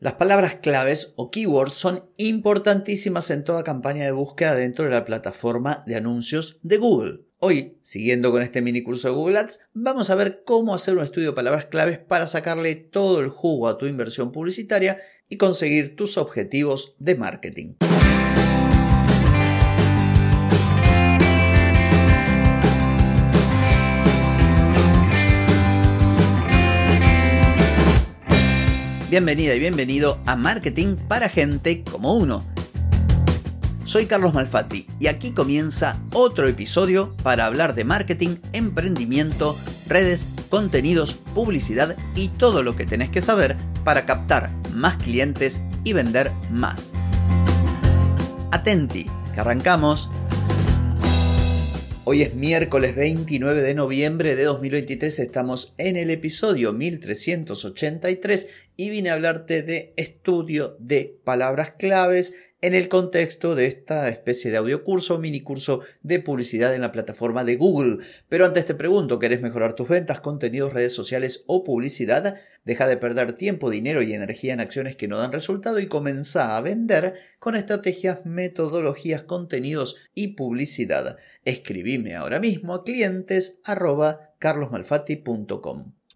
Las palabras claves o keywords son importantísimas en toda campaña de búsqueda dentro de la plataforma de anuncios de Google. Hoy, siguiendo con este mini curso de Google Ads, vamos a ver cómo hacer un estudio de palabras claves para sacarle todo el jugo a tu inversión publicitaria y conseguir tus objetivos de marketing. Bienvenida y bienvenido a Marketing para gente como uno. Soy Carlos Malfatti y aquí comienza otro episodio para hablar de marketing, emprendimiento, redes, contenidos, publicidad y todo lo que tenés que saber para captar más clientes y vender más. Atenti, que arrancamos. Hoy es miércoles 29 de noviembre de 2023, estamos en el episodio 1383 y vine a hablarte de estudio de palabras claves en el contexto de esta especie de audiocurso, mini curso de publicidad en la plataforma de Google. Pero antes te pregunto, ¿querés mejorar tus ventas, contenidos, redes sociales o publicidad? Deja de perder tiempo, dinero y energía en acciones que no dan resultado y comienza a vender con estrategias, metodologías, contenidos y publicidad. Escribime ahora mismo a clientes.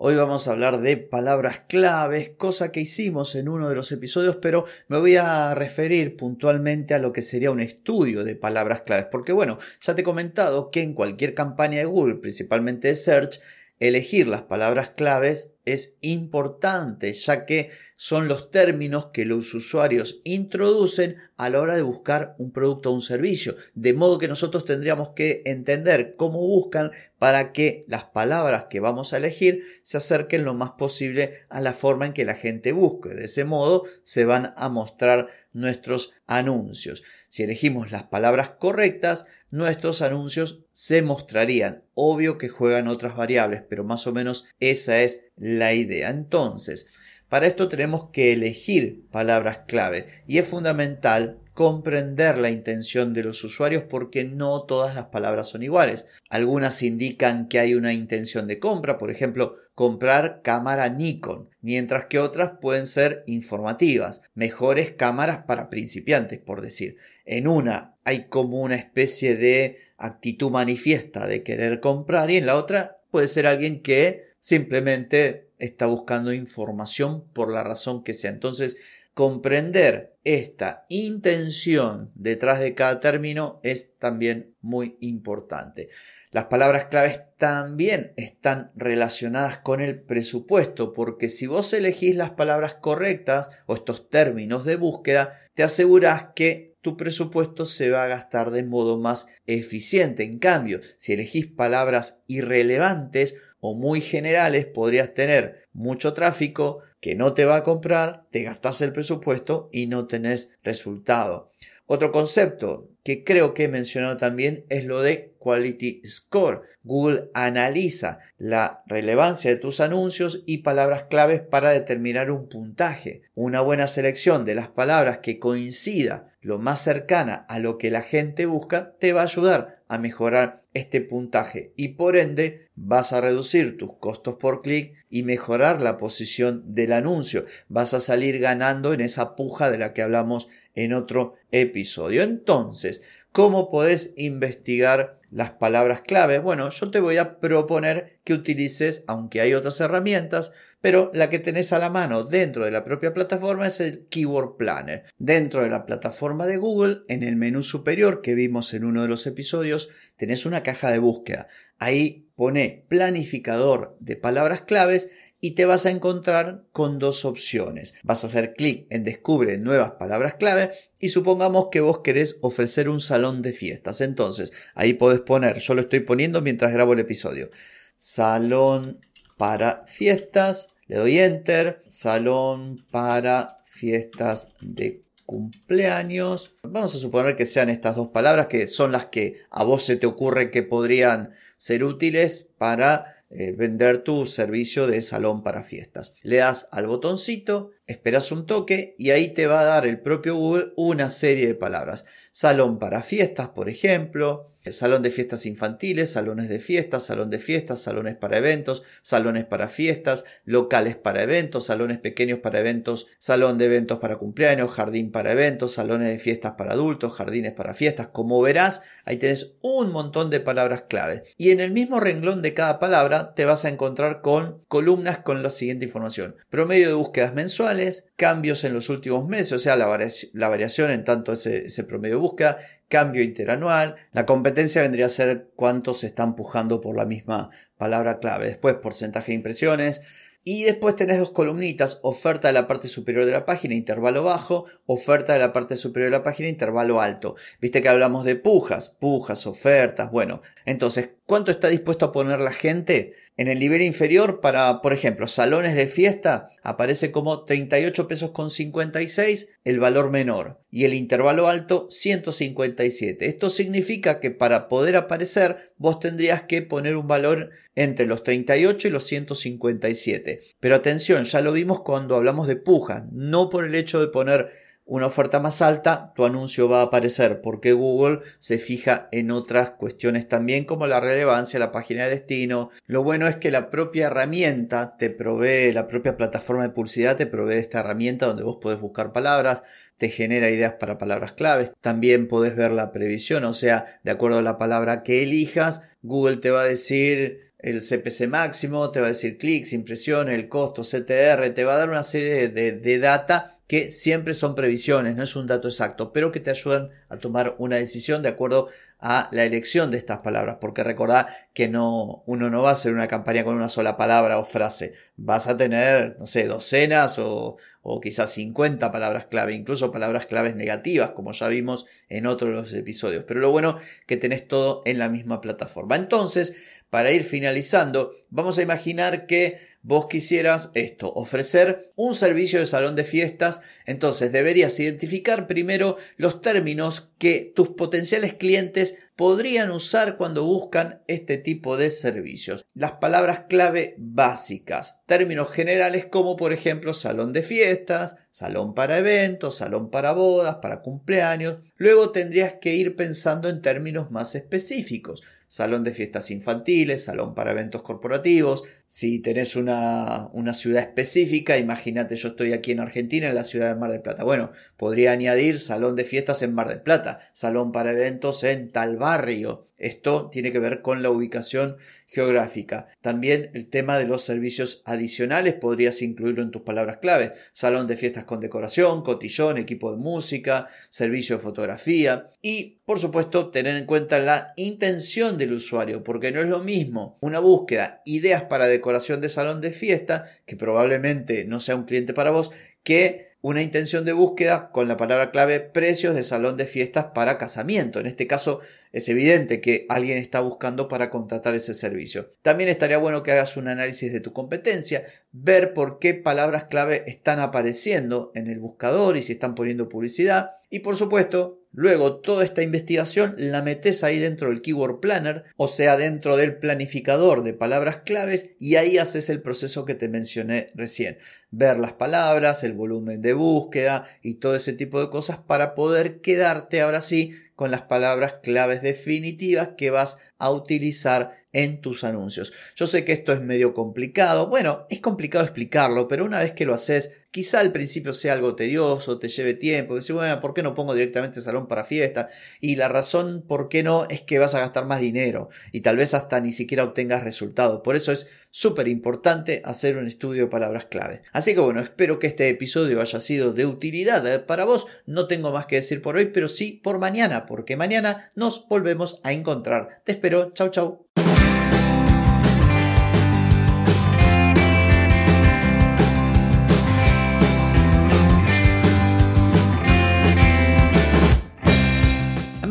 Hoy vamos a hablar de palabras claves, cosa que hicimos en uno de los episodios, pero me voy a referir puntualmente a lo que sería un estudio de palabras claves, porque bueno, ya te he comentado que en cualquier campaña de Google, principalmente de Search, elegir las palabras claves es importante, ya que son los términos que los usuarios introducen a la hora de buscar un producto o un servicio. De modo que nosotros tendríamos que entender cómo buscan para que las palabras que vamos a elegir se acerquen lo más posible a la forma en que la gente busque. De ese modo se van a mostrar nuestros anuncios. Si elegimos las palabras correctas, nuestros anuncios se mostrarían. Obvio que juegan otras variables, pero más o menos esa es la idea. Entonces, para esto tenemos que elegir palabras clave y es fundamental comprender la intención de los usuarios porque no todas las palabras son iguales. Algunas indican que hay una intención de compra, por ejemplo, comprar cámara Nikon, mientras que otras pueden ser informativas, mejores cámaras para principiantes, por decir. En una hay como una especie de actitud manifiesta de querer comprar y en la otra puede ser alguien que simplemente está buscando información por la razón que sea. Entonces, comprender esta intención detrás de cada término es también muy importante. Las palabras claves también están relacionadas con el presupuesto, porque si vos elegís las palabras correctas o estos términos de búsqueda, te aseguras que tu presupuesto se va a gastar de modo más eficiente. En cambio, si elegís palabras irrelevantes o muy generales, podrías tener mucho tráfico que no te va a comprar, te gastas el presupuesto y no tenés resultado. Otro concepto que creo que he mencionado también es lo de Quality Score. Google analiza la relevancia de tus anuncios y palabras claves para determinar un puntaje. Una buena selección de las palabras que coincida lo más cercana a lo que la gente busca te va a ayudar a mejorar este puntaje y por ende vas a reducir tus costos por clic y mejorar la posición del anuncio. Vas a salir ganando en esa puja de la que hablamos en otro episodio. Entonces, ¿cómo podés investigar las palabras clave? Bueno, yo te voy a proponer que utilices, aunque hay otras herramientas, pero la que tenés a la mano dentro de la propia plataforma es el Keyword Planner. Dentro de la plataforma de Google, en el menú superior que vimos en uno de los episodios, tenés una caja de búsqueda. Ahí pone planificador de palabras claves y te vas a encontrar con dos opciones. Vas a hacer clic en Descubre nuevas palabras clave y supongamos que vos querés ofrecer un salón de fiestas. Entonces, ahí podés poner, yo lo estoy poniendo mientras grabo el episodio. Salón para fiestas, le doy enter, salón para fiestas de cumpleaños. Vamos a suponer que sean estas dos palabras que son las que a vos se te ocurre que podrían ser útiles para eh, vender tu servicio de salón para fiestas. Le das al botoncito, esperas un toque y ahí te va a dar el propio Google una serie de palabras. Salón para fiestas, por ejemplo, Salón de fiestas infantiles, salones de fiestas, salón de fiestas, salones para eventos, salones para fiestas, locales para eventos, salones pequeños para eventos, salón de eventos para cumpleaños, jardín para eventos, salones de fiestas para adultos, jardines para fiestas. Como verás, ahí tenés un montón de palabras clave. Y en el mismo renglón de cada palabra te vas a encontrar con columnas con la siguiente información. Promedio de búsquedas mensuales, cambios en los últimos meses, o sea, la, variación en tanto ese, ese promedio de búsqueda, cambio interanual. La competencia vendría a ser cuántos se están empujando por la misma palabra clave. Después, porcentaje de impresiones. Y después tenés dos columnitas, oferta de la parte superior de la página, intervalo bajo, oferta de la parte superior de la página, intervalo alto. Viste que hablamos de pujas, pujas, ofertas, bueno. Entonces, ¿cuánto está dispuesto a poner la gente? En el nivel inferior, para, por ejemplo, salones de fiesta, aparece como 38 pesos con 56 el valor menor y el intervalo alto 157. Esto significa que para poder aparecer vos tendrías que poner un valor entre los 38 y los 157. Pero atención, ya lo vimos cuando hablamos de puja, no por el hecho de poner una oferta más alta, tu anuncio va a aparecer porque Google se fija en otras cuestiones también como la relevancia, la página de destino. Lo bueno es que la propia herramienta te provee, la propia plataforma de publicidad te provee esta herramienta donde vos podés buscar palabras, te genera ideas para palabras claves. También podés ver la previsión, o sea, de acuerdo a la palabra que elijas, Google te va a decir el CPC máximo, te va a decir clics, impresiones, el costo, CTR, te va a dar una serie de, de data que siempre son previsiones, no es un dato exacto, pero que te ayudan a tomar una decisión de acuerdo a la elección de estas palabras, porque recordá que no, uno no va a hacer una campaña con una sola palabra o frase, vas a tener, no sé, docenas o, o quizás 50 palabras clave, incluso palabras claves negativas, como ya vimos en otros los episodios, pero lo bueno que tenés todo en la misma plataforma. Entonces, para ir finalizando, vamos a imaginar que vos quisieras esto, ofrecer un servicio de salón de fiestas, entonces deberías identificar primero los términos que tus potenciales clientes podrían usar cuando buscan este tipo de servicios. Las palabras clave básicas, términos generales como por ejemplo salón de fiestas, salón para eventos, salón para bodas, para cumpleaños. Luego tendrías que ir pensando en términos más específicos salón de fiestas infantiles, salón para eventos corporativos. Si tenés una, una ciudad específica, imagínate, yo estoy aquí en Argentina, en la ciudad de Mar del Plata. Bueno, podría añadir salón de fiestas en Mar del Plata, salón para eventos en tal barrio, esto tiene que ver con la ubicación geográfica. También el tema de los servicios adicionales podrías incluirlo en tus palabras clave. Salón de fiestas con decoración, cotillón, equipo de música, servicio de fotografía y por supuesto tener en cuenta la intención del usuario porque no es lo mismo una búsqueda ideas para decoración de salón de fiesta que probablemente no sea un cliente para vos que una intención de búsqueda con la palabra clave precios de salón de fiestas para casamiento. En este caso es evidente que alguien está buscando para contratar ese servicio. También estaría bueno que hagas un análisis de tu competencia, ver por qué palabras clave están apareciendo en el buscador y si están poniendo publicidad. Y por supuesto, luego toda esta investigación la metes ahí dentro del Keyword Planner, o sea, dentro del planificador de palabras claves y ahí haces el proceso que te mencioné recién. Ver las palabras, el volumen de búsqueda y todo ese tipo de cosas para poder quedarte ahora sí con las palabras claves definitivas que vas a utilizar en tus anuncios. Yo sé que esto es medio complicado, bueno, es complicado explicarlo, pero una vez que lo haces, quizá al principio sea algo tedioso, te lleve tiempo, decir, bueno, ¿por qué no pongo directamente salón para fiesta? Y la razón por qué no es que vas a gastar más dinero y tal vez hasta ni siquiera obtengas resultados. Por eso es súper importante hacer un estudio de palabras clave. Así que bueno, espero que este episodio haya sido de utilidad eh, para vos. No tengo más que decir por hoy, pero sí por mañana, porque mañana nos volvemos a encontrar. Te espero, chau chau.